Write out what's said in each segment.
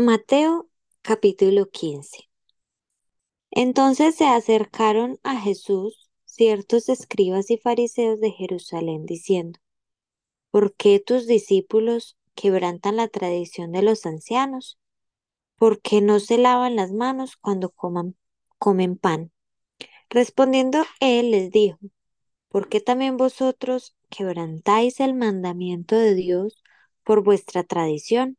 Mateo capítulo 15 Entonces se acercaron a Jesús ciertos escribas y fariseos de Jerusalén diciendo, ¿Por qué tus discípulos quebrantan la tradición de los ancianos? ¿Por qué no se lavan las manos cuando comen pan? Respondiendo él les dijo, ¿por qué también vosotros quebrantáis el mandamiento de Dios por vuestra tradición?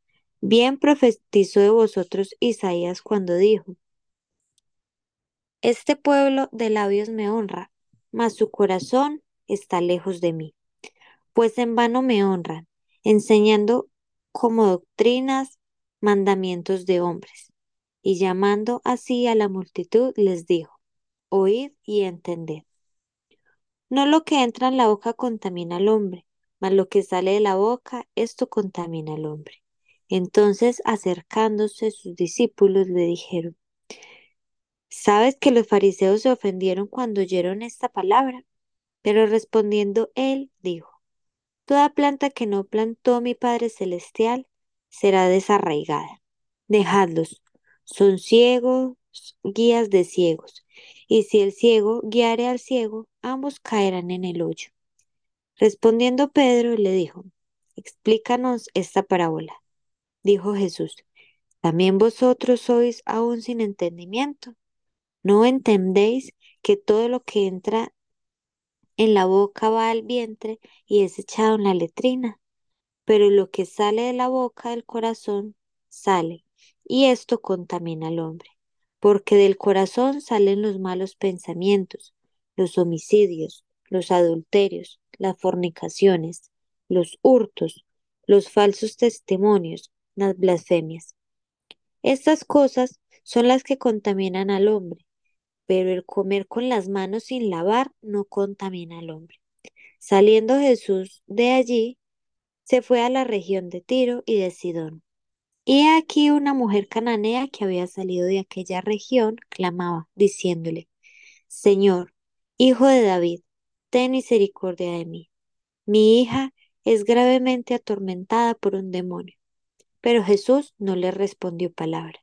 Bien profetizó de vosotros Isaías cuando dijo, Este pueblo de labios me honra, mas su corazón está lejos de mí. Pues en vano me honran, enseñando como doctrinas mandamientos de hombres. Y llamando así a la multitud les dijo, Oíd y entended. No lo que entra en la boca contamina al hombre, mas lo que sale de la boca, esto contamina al hombre. Entonces, acercándose sus discípulos, le dijeron, ¿Sabes que los fariseos se ofendieron cuando oyeron esta palabra? Pero respondiendo él, dijo, Toda planta que no plantó mi Padre Celestial será desarraigada. Dejadlos, son ciegos, guías de ciegos, y si el ciego guiare al ciego, ambos caerán en el hoyo. Respondiendo Pedro, le dijo, Explícanos esta parábola. Dijo Jesús, ¿también vosotros sois aún sin entendimiento? ¿No entendéis que todo lo que entra en la boca va al vientre y es echado en la letrina? Pero lo que sale de la boca del corazón sale, y esto contamina al hombre, porque del corazón salen los malos pensamientos, los homicidios, los adulterios, las fornicaciones, los hurtos, los falsos testimonios, las blasfemias. Estas cosas son las que contaminan al hombre, pero el comer con las manos sin lavar no contamina al hombre. Saliendo Jesús de allí, se fue a la región de Tiro y de Sidón. Y aquí una mujer cananea que había salido de aquella región clamaba, diciéndole, Señor, hijo de David, ten misericordia de mí. Mi hija es gravemente atormentada por un demonio. Pero Jesús no le respondió palabra.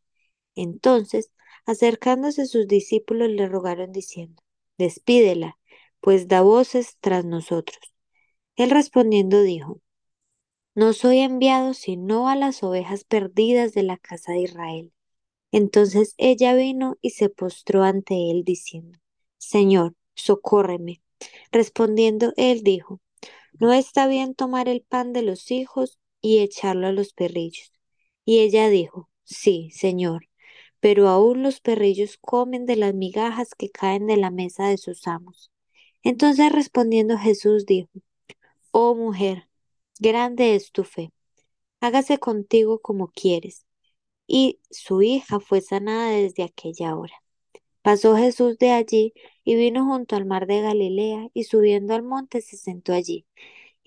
Entonces, acercándose sus discípulos, le rogaron diciendo, Despídela, pues da voces tras nosotros. Él respondiendo dijo, No soy enviado sino a las ovejas perdidas de la casa de Israel. Entonces ella vino y se postró ante él diciendo, Señor, socórreme. Respondiendo él dijo, No está bien tomar el pan de los hijos y echarlo a los perrillos. Y ella dijo, Sí, Señor, pero aún los perrillos comen de las migajas que caen de la mesa de sus amos. Entonces respondiendo Jesús dijo, Oh mujer, grande es tu fe, hágase contigo como quieres. Y su hija fue sanada desde aquella hora. Pasó Jesús de allí y vino junto al mar de Galilea y subiendo al monte se sentó allí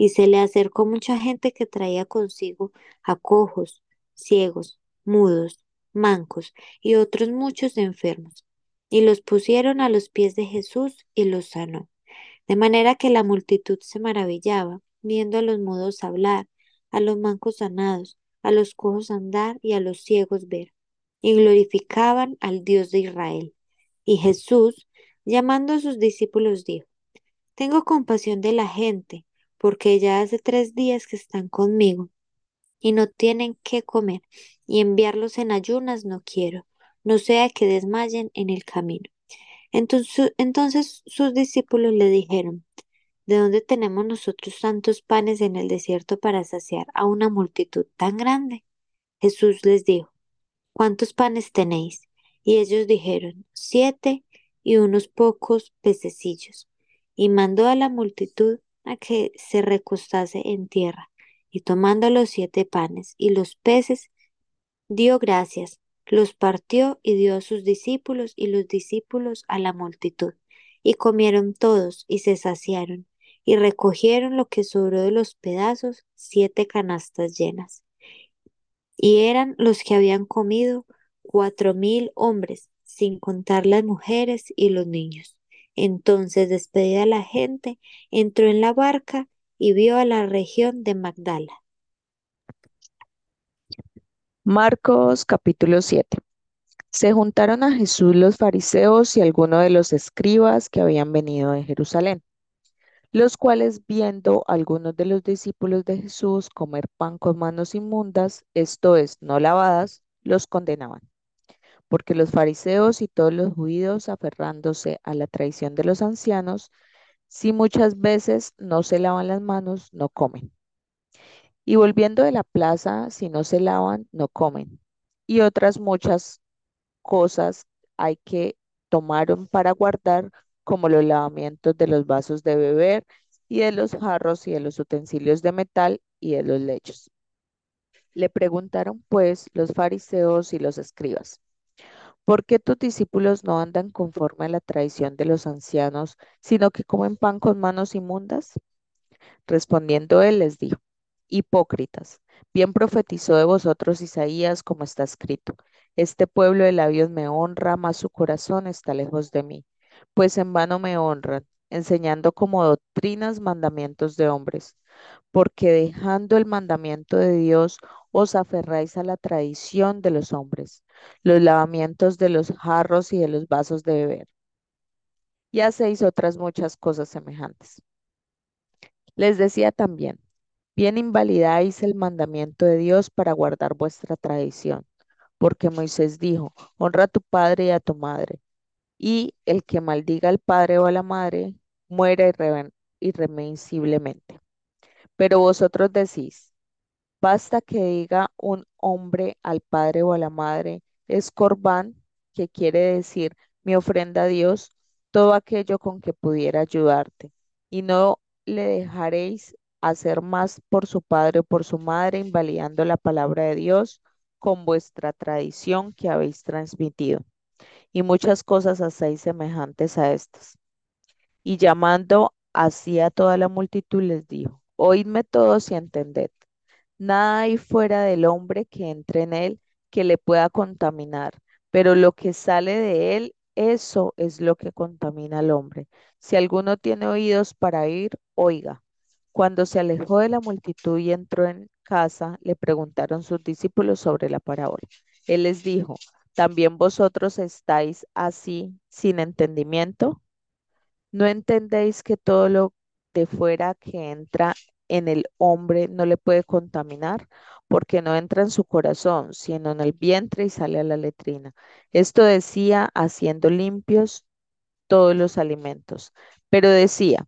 y se le acercó mucha gente que traía consigo a cojos, ciegos, mudos, mancos y otros muchos enfermos, y los pusieron a los pies de Jesús y los sanó. De manera que la multitud se maravillaba, viendo a los mudos hablar, a los mancos sanados, a los cojos andar y a los ciegos ver, y glorificaban al Dios de Israel. Y Jesús, llamando a sus discípulos, dijo, Tengo compasión de la gente, porque ya hace tres días que están conmigo y no tienen qué comer, y enviarlos en ayunas no quiero, no sea que desmayen en el camino. Entonces, entonces sus discípulos le dijeron, ¿de dónde tenemos nosotros tantos panes en el desierto para saciar a una multitud tan grande? Jesús les dijo, ¿cuántos panes tenéis? Y ellos dijeron, siete y unos pocos pececillos. Y mandó a la multitud a que se recostase en tierra, y tomando los siete panes y los peces, dio gracias, los partió y dio a sus discípulos y los discípulos a la multitud. Y comieron todos y se saciaron, y recogieron lo que sobró de los pedazos, siete canastas llenas. Y eran los que habían comido cuatro mil hombres, sin contar las mujeres y los niños. Entonces, despedida la gente, entró en la barca y vio a la región de Magdala. Marcos capítulo 7. Se juntaron a Jesús los fariseos y algunos de los escribas que habían venido de Jerusalén, los cuales viendo a algunos de los discípulos de Jesús comer pan con manos inmundas, esto es, no lavadas, los condenaban. Porque los fariseos y todos los judíos, aferrándose a la tradición de los ancianos, si muchas veces no se lavan las manos, no comen. Y volviendo de la plaza, si no se lavan, no comen. Y otras muchas cosas hay que tomaron para guardar, como los lavamientos de los vasos de beber y de los jarros y de los utensilios de metal y de los lechos. Le preguntaron pues los fariseos y los escribas, ¿por qué tus discípulos no andan conforme a la tradición de los ancianos, sino que comen pan con manos inmundas? Respondiendo él les dijo, hipócritas, bien profetizó de vosotros Isaías como está escrito. Este pueblo de labios me honra, mas su corazón está lejos de mí, pues en vano me honran, enseñando como doctrinas mandamientos de hombres, porque dejando el mandamiento de Dios, os aferráis a la tradición de los hombres, los lavamientos de los jarros y de los vasos de beber. Y hacéis otras muchas cosas semejantes. Les decía también, bien invalidáis el mandamiento de Dios para guardar vuestra tradición, porque Moisés dijo, honra a tu padre y a tu madre, y el que maldiga al padre o a la madre, muera irre irremisiblemente. Pero vosotros decís, basta que diga un hombre al padre o a la madre, es corbán, que quiere decir mi ofrenda a Dios, todo aquello con que pudiera ayudarte, y no le dejaréis hacer más por su padre o por su madre, invalidando la palabra de Dios con vuestra tradición que habéis transmitido. Y muchas cosas hacéis semejantes a estas. Y llamando así a toda la multitud les dijo, oídme todos y entended. Nada hay fuera del hombre que entre en él que le pueda contaminar, pero lo que sale de él, eso es lo que contamina al hombre. Si alguno tiene oídos para oír, oiga. Cuando se alejó de la multitud y entró en casa, le preguntaron sus discípulos sobre la parábola. Él les dijo, ¿también vosotros estáis así sin entendimiento? ¿No entendéis que todo lo de fuera que entra en el hombre no le puede contaminar? Porque no entra en su corazón, sino en el vientre y sale a la letrina. Esto decía haciendo limpios todos los alimentos. Pero decía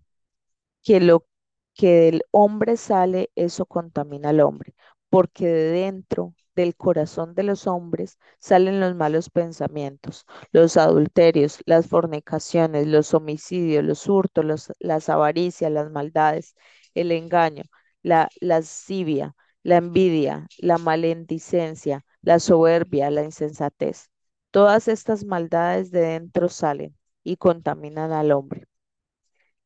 que lo que del hombre sale, eso contamina al hombre, porque de dentro del corazón de los hombres salen los malos pensamientos, los adulterios, las fornicaciones, los homicidios, los hurtos, las avaricias, las maldades, el engaño, la lascivia, la envidia, la maledicencia, la soberbia, la insensatez. Todas estas maldades de dentro salen y contaminan al hombre.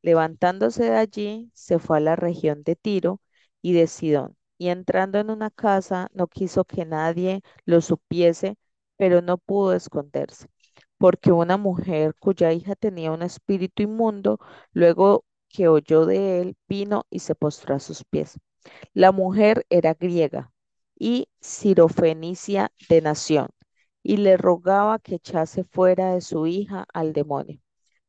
Levantándose de allí, se fue a la región de Tiro y de Sidón, y entrando en una casa, no quiso que nadie lo supiese, pero no pudo esconderse, porque una mujer cuya hija tenía un espíritu inmundo, luego que oyó de él, vino y se postró a sus pies. La mujer era griega y sirofenicia de nación, y le rogaba que echase fuera de su hija al demonio.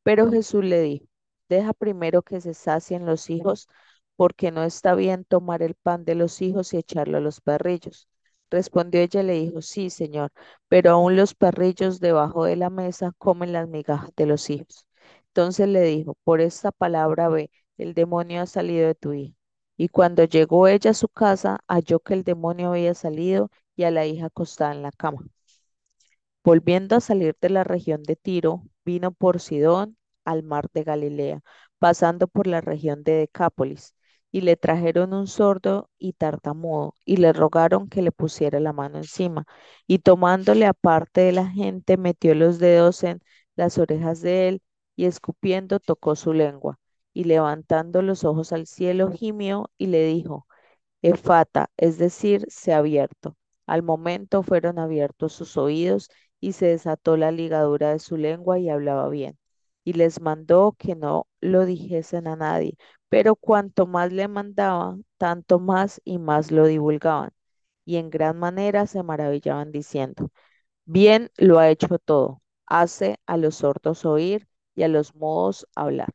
Pero Jesús le dijo, deja primero que se sacien los hijos, porque no está bien tomar el pan de los hijos y echarlo a los perrillos. Respondió ella y le dijo, sí, señor, pero aún los perrillos debajo de la mesa comen las migajas de los hijos. Entonces le dijo, por esta palabra ve, el demonio ha salido de tu hija. Y cuando llegó ella a su casa, halló que el demonio había salido y a la hija acostada en la cama. Volviendo a salir de la región de Tiro, vino por Sidón al mar de Galilea, pasando por la región de Decápolis, y le trajeron un sordo y tartamudo, y le rogaron que le pusiera la mano encima, y tomándole aparte de la gente, metió los dedos en las orejas de él, y escupiendo tocó su lengua, y levantando los ojos al cielo, gimió y le dijo, Efata, es decir, se ha abierto. Al momento fueron abiertos sus oídos, y se desató la ligadura de su lengua, y hablaba bien. Y les mandó que no lo dijesen a nadie, pero cuanto más le mandaban, tanto más y más lo divulgaban, y en gran manera se maravillaban diciendo, Bien lo ha hecho todo, hace a los sordos oír y a los mudos hablar.